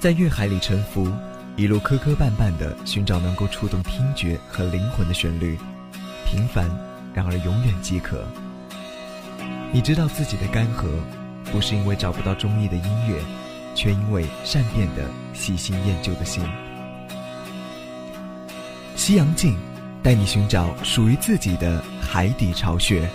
在乐海里沉浮，一路磕磕绊绊地寻找能够触动听觉和灵魂的旋律，平凡，然而永远饥渴。你知道自己的干涸，不是因为找不到中意的音乐，却因为善变的喜新厌旧的心。西洋镜，带你寻找属于自己的海底巢穴。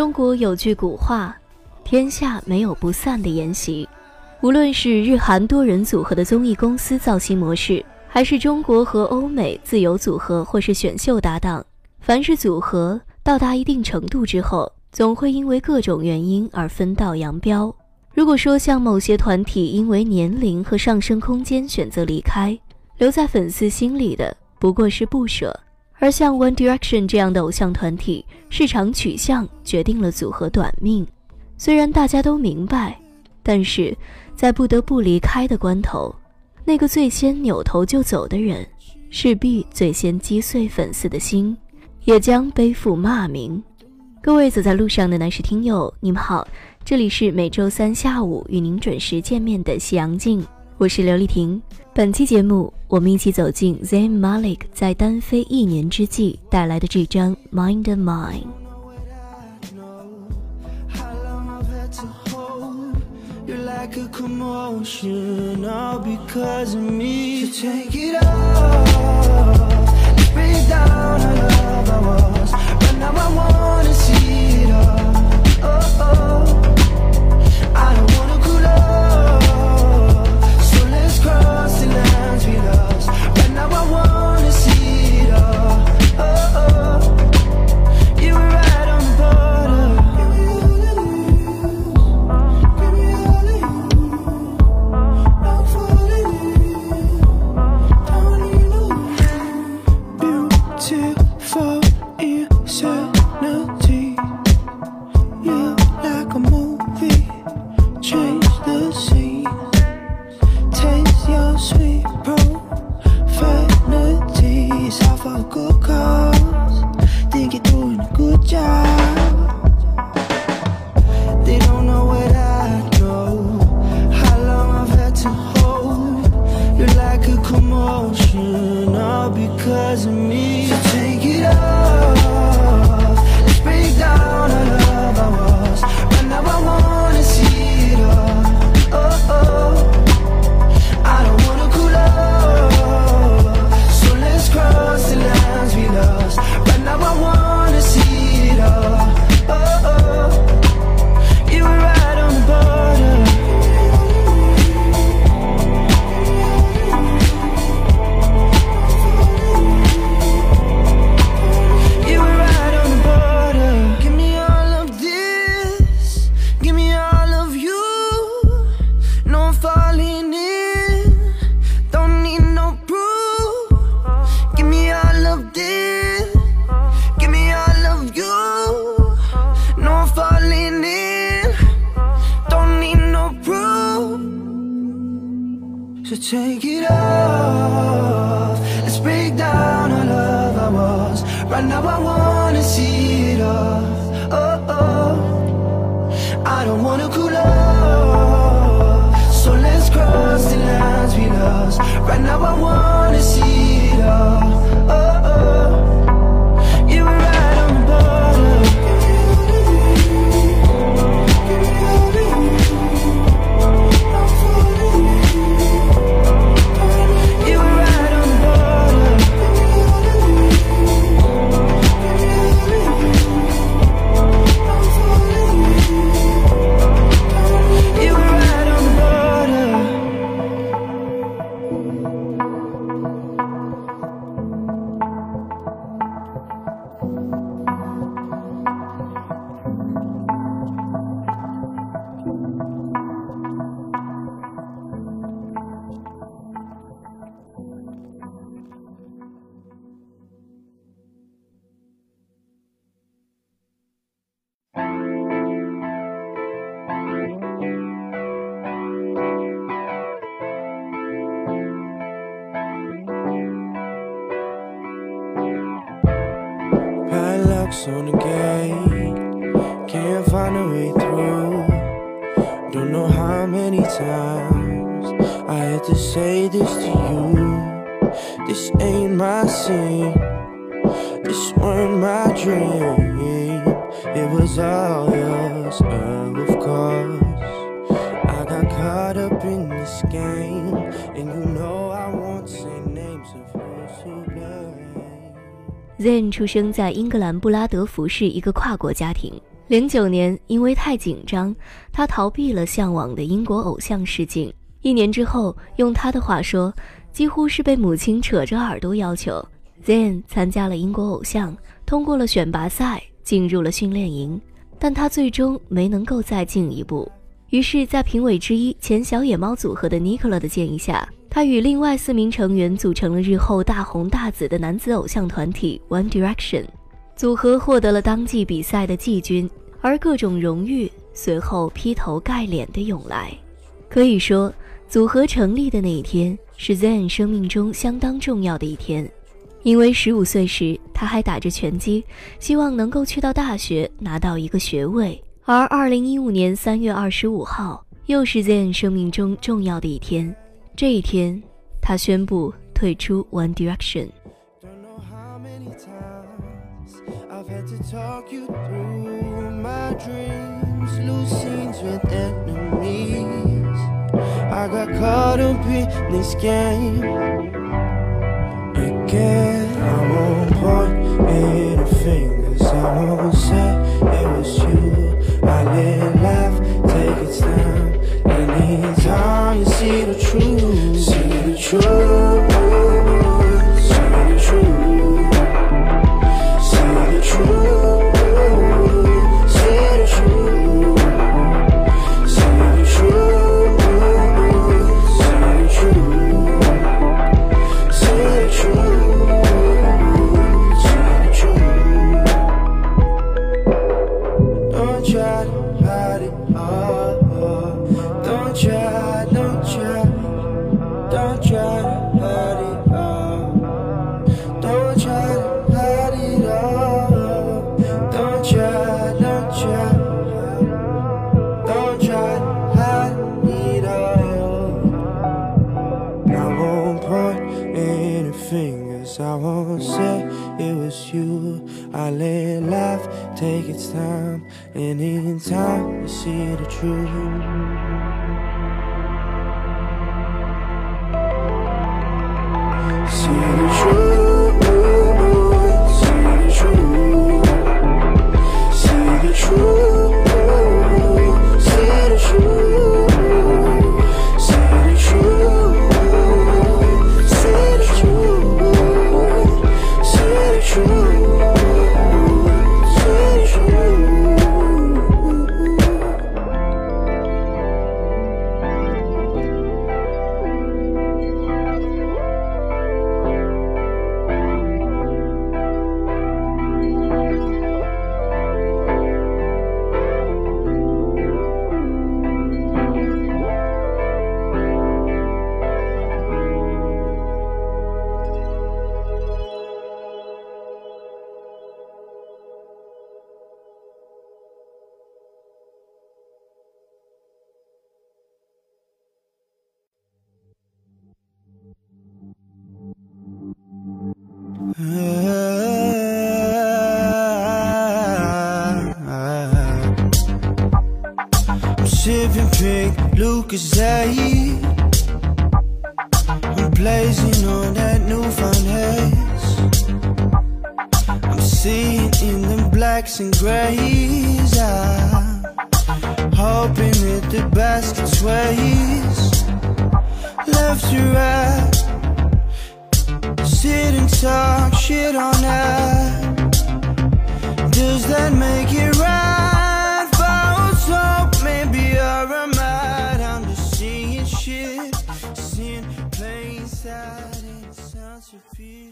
中国有句古话：“天下没有不散的筵席。”无论是日韩多人组合的综艺公司造型模式，还是中国和欧美自由组合或是选秀搭档，凡是组合到达一定程度之后，总会因为各种原因而分道扬镳。如果说像某些团体因为年龄和上升空间选择离开，留在粉丝心里的不过是不舍。而像 One Direction 这样的偶像团体，市场取向决定了组合短命。虽然大家都明白，但是在不得不离开的关头，那个最先扭头就走的人，势必最先击碎粉丝的心，也将背负骂名。各位走在路上的男士听友，你们好，这里是每周三下午与您准时见面的夕阳镜，我是刘丽婷。本期节目，我们一起走进 Zayn Malik 在单飞一年之际带来的这张《Mind of Mine》。take Zen 出生在英格兰布拉德福市一个跨国家庭。零九年，因为太紧张，他逃避了向往的英国偶像试镜。一年之后，用他的话说，几乎是被母亲扯着耳朵要求，Zen 参加了英国偶像，通过了选拔赛，进入了训练营。但他最终没能够再进一步。于是，在评委之一前小野猫组合的 Nicola 的建议下，他与另外四名成员组成了日后大红大紫的男子偶像团体 One Direction。组合获得了当季比赛的季军。而各种荣誉随后劈头盖脸的涌来，可以说，组合成立的那一天是 Zen 生命中相当重要的一天，因为十五岁时他还打着拳击，希望能够去到大学拿到一个学位。而2015年3月25号又是 Zayn 生命中重要的一天，这一天他宣布退出 One Direction。I got caught up in this game again. I'm point fingers. I always said it was you. I let laugh take its time. Anytime you see the truth, see the truth, see the truth, see the truth, try, don't try, don't try to hide it all. Don't try to hide it all. Don't try, don't try, don't try to hide it all. I won't point any fingers. I won't say it was you. I let life take its time, and in time you see the truth.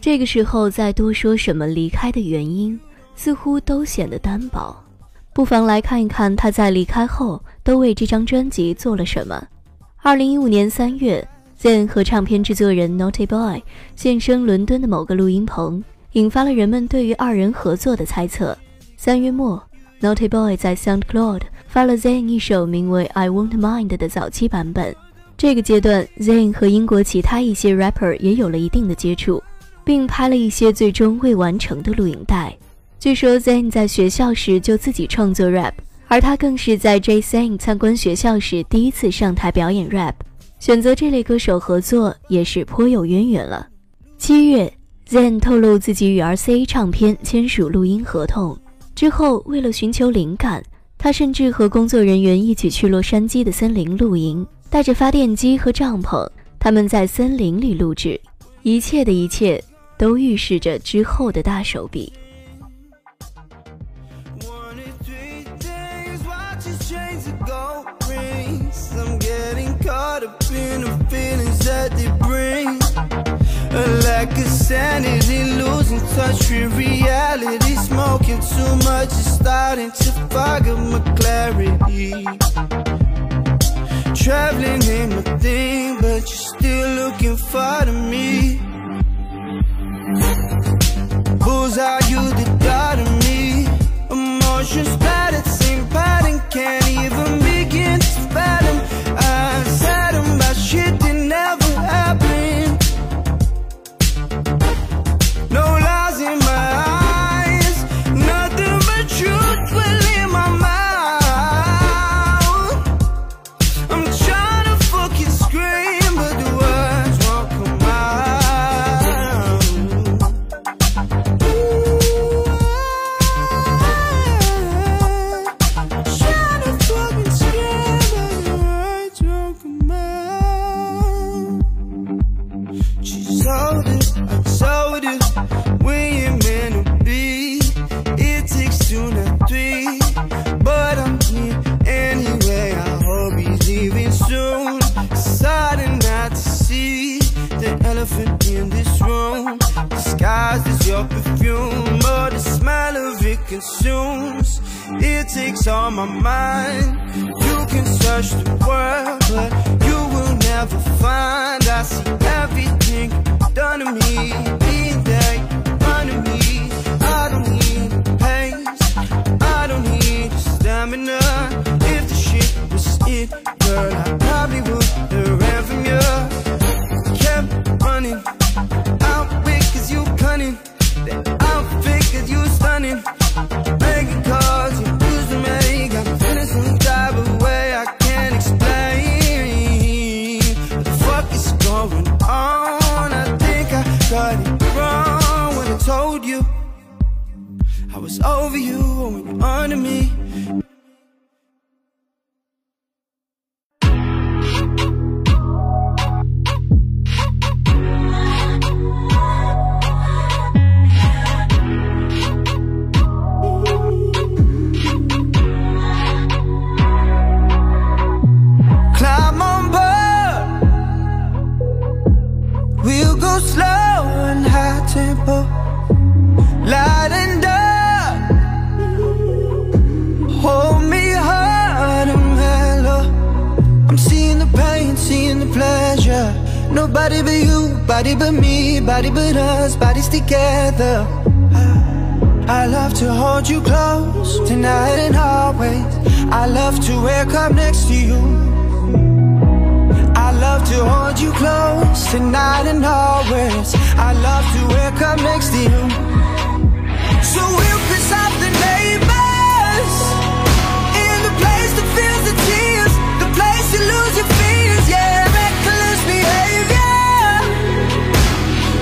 这个时候再多说什么离开的原因，似乎都显得单薄。不妨来看一看他在离开后都为这张专辑做了什么。二零一五年三月，Zen 和唱片制作人 Naughty Boy 现身伦敦的某个录音棚，引发了人们对于二人合作的猜测。三月末，Naughty Boy 在 SoundCloud 发了 Zayn 一首名为《I Won't Mind》的早期版本。这个阶段，Zayn 和英国其他一些 rapper 也有了一定的接触，并拍了一些最终未完成的录影带。据说 Zayn 在学校时就自己创作 rap，而他更是在 Jay Z 参观学校时第一次上台表演 rap。选择这类歌手合作也是颇有渊源了。七月，Zayn 透露自己与 RCA 唱片签署录音合同之后，为了寻求灵感，他甚至和工作人员一起去洛杉矶的森林露营。带着发电机和帐篷，他们在森林里录制，一切的一切都预示着之后的大手笔。caught up in the feelings that they bring. A lack of sanity, losing touch with reality. Smoking too much is starting to fog up my clarity. Traveling ain't my thing, but you're still looking far to me. Who's are you the god of me? Emotions. Nobody but you, body but me, body but us, bodies together. I love to hold you close tonight and always. I love to wake up next to you. I love to hold you close tonight and always. I love to wake up next to you. So we'll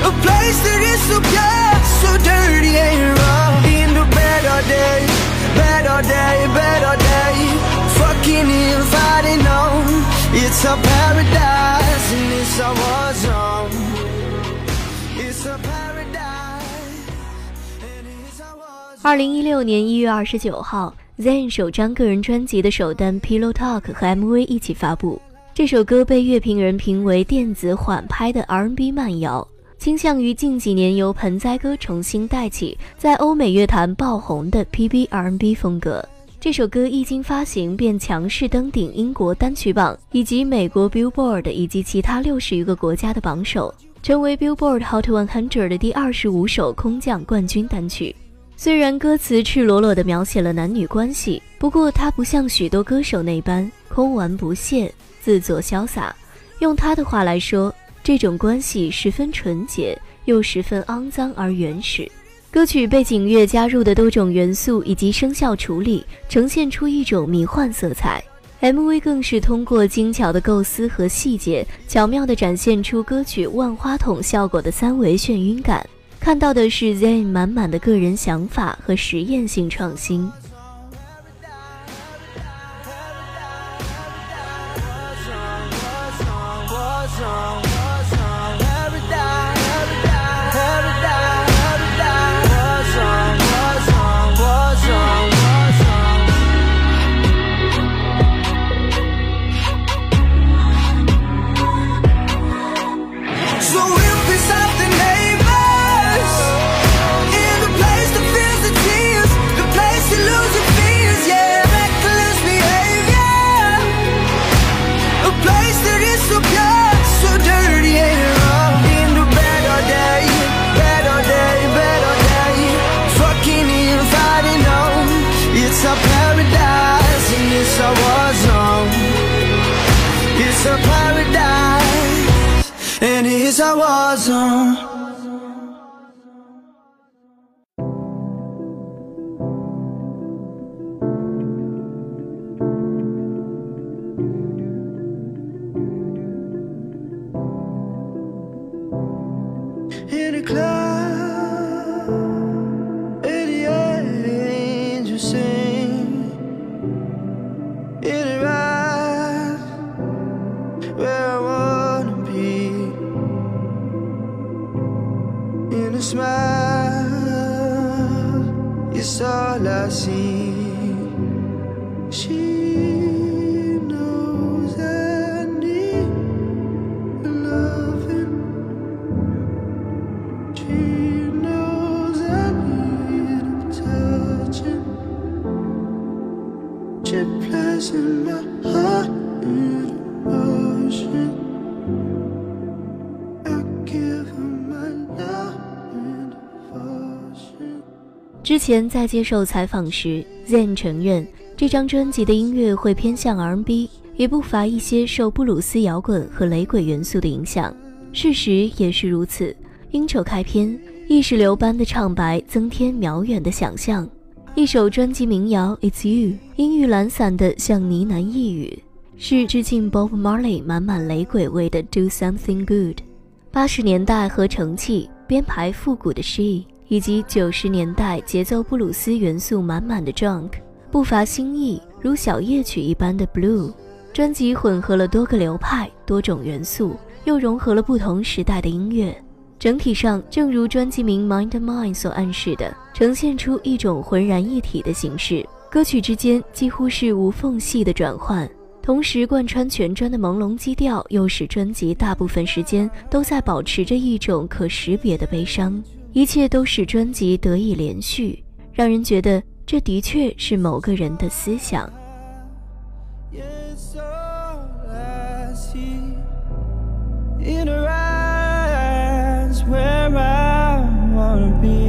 A place that is so pure, so dirty and raw. In the better day, better day, better day. Fucking if I didn't know, it's a paradise and it's a war zone. It's a paradise and it's a war zone. 二零一六年一月二十九号，Zayn 首张个人专辑的首单《Pillow Talk》和 MV 一起发布。这首歌被乐评人评为电子缓拍的 R&B 慢摇，倾向于近几年由盆栽哥重新带起，在欧美乐坛爆红的 P B R N B 风格。这首歌一经发行便强势登顶英国单曲榜以及美国 Billboard 以及其他六十余个国家的榜首，成为 Billboard Hot 100的第二十五首空降冠军单曲。虽然歌词赤裸裸地描写了男女关系，不过他不像许多歌手那般空玩不懈、自作潇洒。用他的话来说，这种关系十分纯洁，又十分肮脏而原始。歌曲背景乐加入的多种元素以及声效处理，呈现出一种迷幻色彩。MV 更是通过精巧的构思和细节，巧妙地展现出歌曲万花筒效果的三维眩晕感。看到的是 Zayn 满满的个人想法和实验性创新。前在接受采访时，Zayn 承认这张专辑的音乐会偏向 R&B，也不乏一些受布鲁斯摇滚和雷鬼元素的影响。事实也是如此。intro 开篇，意识流般的唱白增添渺远的想象。一首专辑民谣《It's You》，音域懒散的像呢喃呓语，是致敬 Bob Marley 满满雷鬼味的《Do Something Good》。八十年代合成器、编排复古的 She，以及九十年代节奏布鲁斯元素满满的 Drunk，不乏新意，如小夜曲一般的 Blue。专辑混合了多个流派、多种元素，又融合了不同时代的音乐。整体上，正如专辑名《Mind and Mind》所暗示的，呈现出一种浑然一体的形式。歌曲之间几乎是无缝隙的转换，同时贯穿全专的朦胧基调，又使专辑大部分时间都在保持着一种可识别的悲伤。一切都使专辑得以连续，让人觉得这的确是某个人的思想。In eyes, where I wanna be.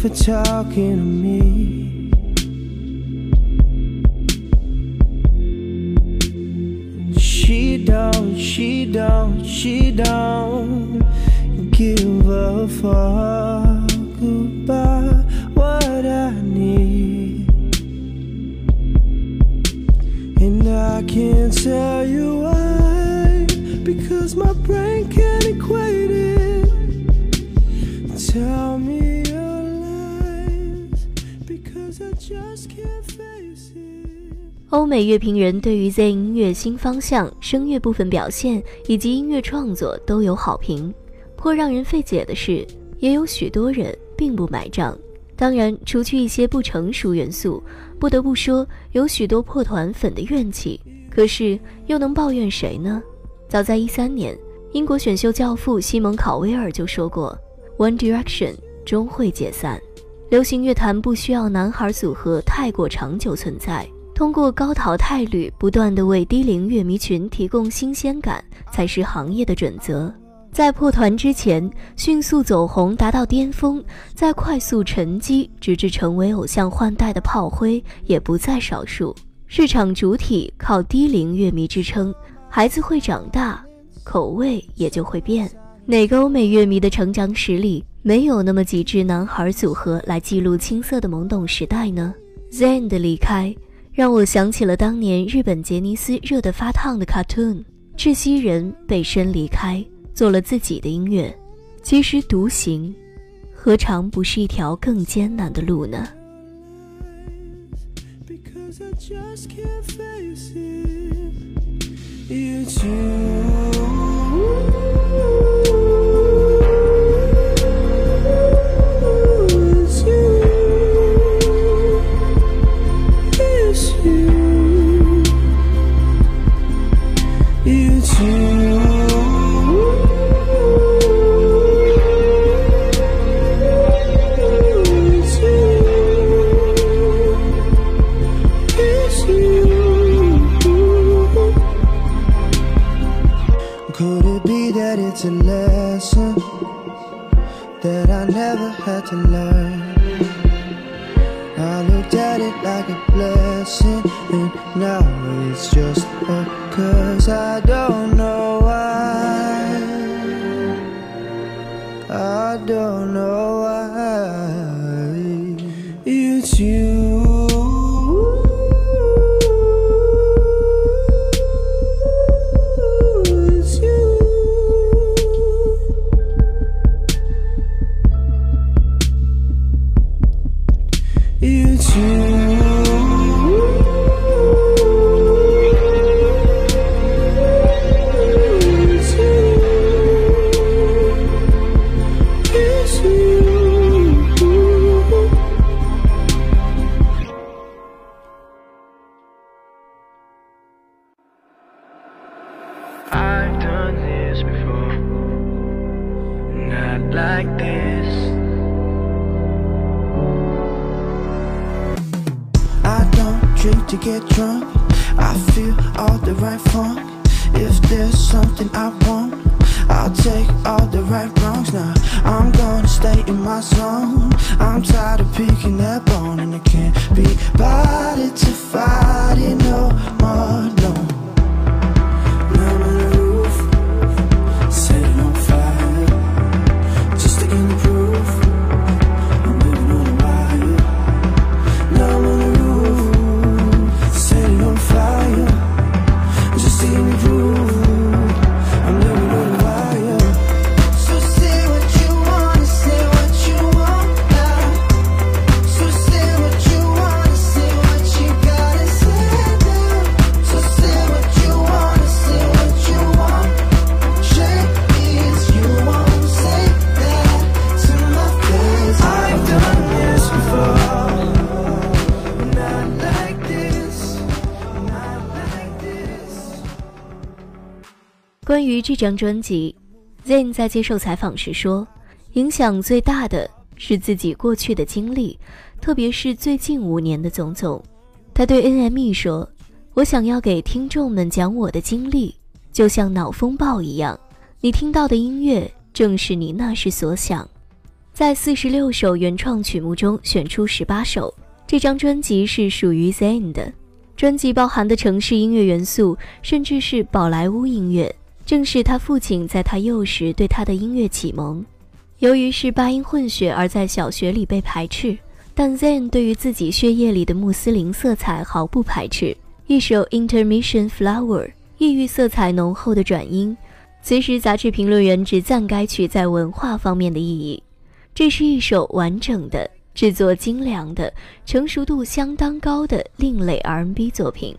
For talking to me. She don't, she don't, she don't give a fuck about what I need. And I can't tell you why, because my brain can't 欧美乐评人对于 Z 音乐新方向、声乐部分表现以及音乐创作都有好评。颇让人费解的是，也有许多人并不买账。当然，除去一些不成熟元素，不得不说有许多破团粉的怨气。可是又能抱怨谁呢？早在一三年，英国选秀教父西蒙考威尔就说过：“One Direction 终会解散。流行乐坛不需要男孩组合太过长久存在。”通过高淘汰率，不断的为低龄乐迷群提供新鲜感，才是行业的准则。在破团之前，迅速走红达到巅峰，再快速沉积，直至成为偶像换代的炮灰，也不在少数。市场主体靠低龄乐迷支撑，孩子会长大，口味也就会变。哪个欧美乐迷的成长史里没有那么几支男孩组合来记录青涩的懵懂时代呢？Zayn 的离开。让我想起了当年日本杰尼斯热得发烫的 cartoon，窒息人背身离开，做了自己的音乐。其实独行，何尝不是一条更艰难的路呢？Because I just can't face. It's you. You. 这张专辑，Zayn 在接受采访时说，影响最大的是自己过去的经历，特别是最近五年的种种。他对 NME 说：“我想要给听众们讲我的经历，就像脑风暴一样。你听到的音乐正是你那时所想。在四十六首原创曲目中选出十八首，这张专辑是属于 Zayn 的。专辑包含的城市音乐元素，甚至是宝莱坞音乐，正是他父亲在他幼时对他的音乐启蒙。由于是八音混血，而在小学里被排斥，但 Zayn 对于自己血液里的穆斯林色彩毫不排斥。一首 Intermission Flower，异域色彩浓厚的转音。随时，杂志评论员只赞该曲在文化方面的意义。这是一首完整的。制作精良的、成熟度相当高的另类 R&B 作品。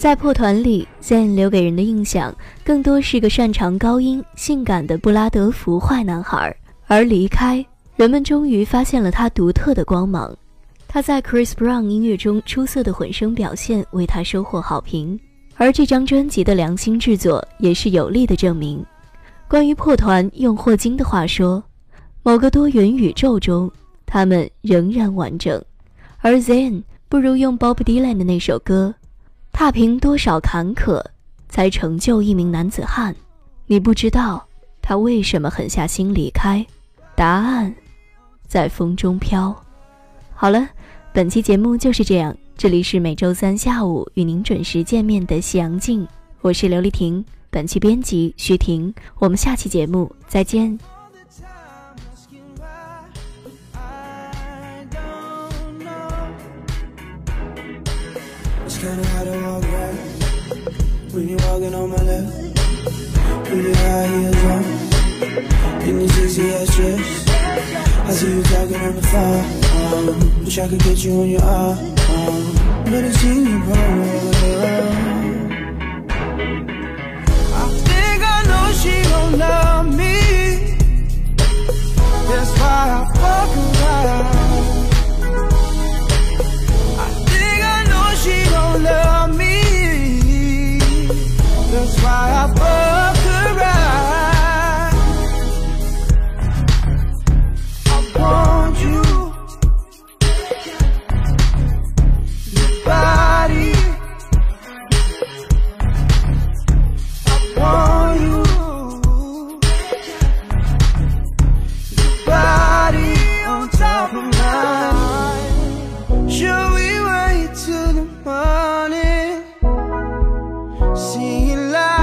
在破团里，Zayn 留给人的印象更多是个擅长高音、性感的布拉德福坏男孩。而离开，人们终于发现了他独特的光芒。他在 Chris Brown 音乐中出色的混声表现为他收获好评，而这张专辑的良心制作也是有力的证明。关于破团，用霍金的话说：“某个多元宇宙中，他们仍然完整。”而 Zayn 不如用 Bob Dylan 的那首歌。踏平多少坎坷，才成就一名男子汉？你不知道他为什么狠下心离开。答案在风中飘。好了，本期节目就是这样。这里是每周三下午与您准时见面的夕阳镜，我是刘丽婷。本期编辑徐婷，我们下期节目再见。kinda hard to walk right When you're walking on my left With your high heels on. In your sexy ass dress I see you talking on the phone. Wish I could get you on your arm But it's in your bone I think I know she gon' love me. That's why I fuck around. she don't love me. That's why I fall. in love.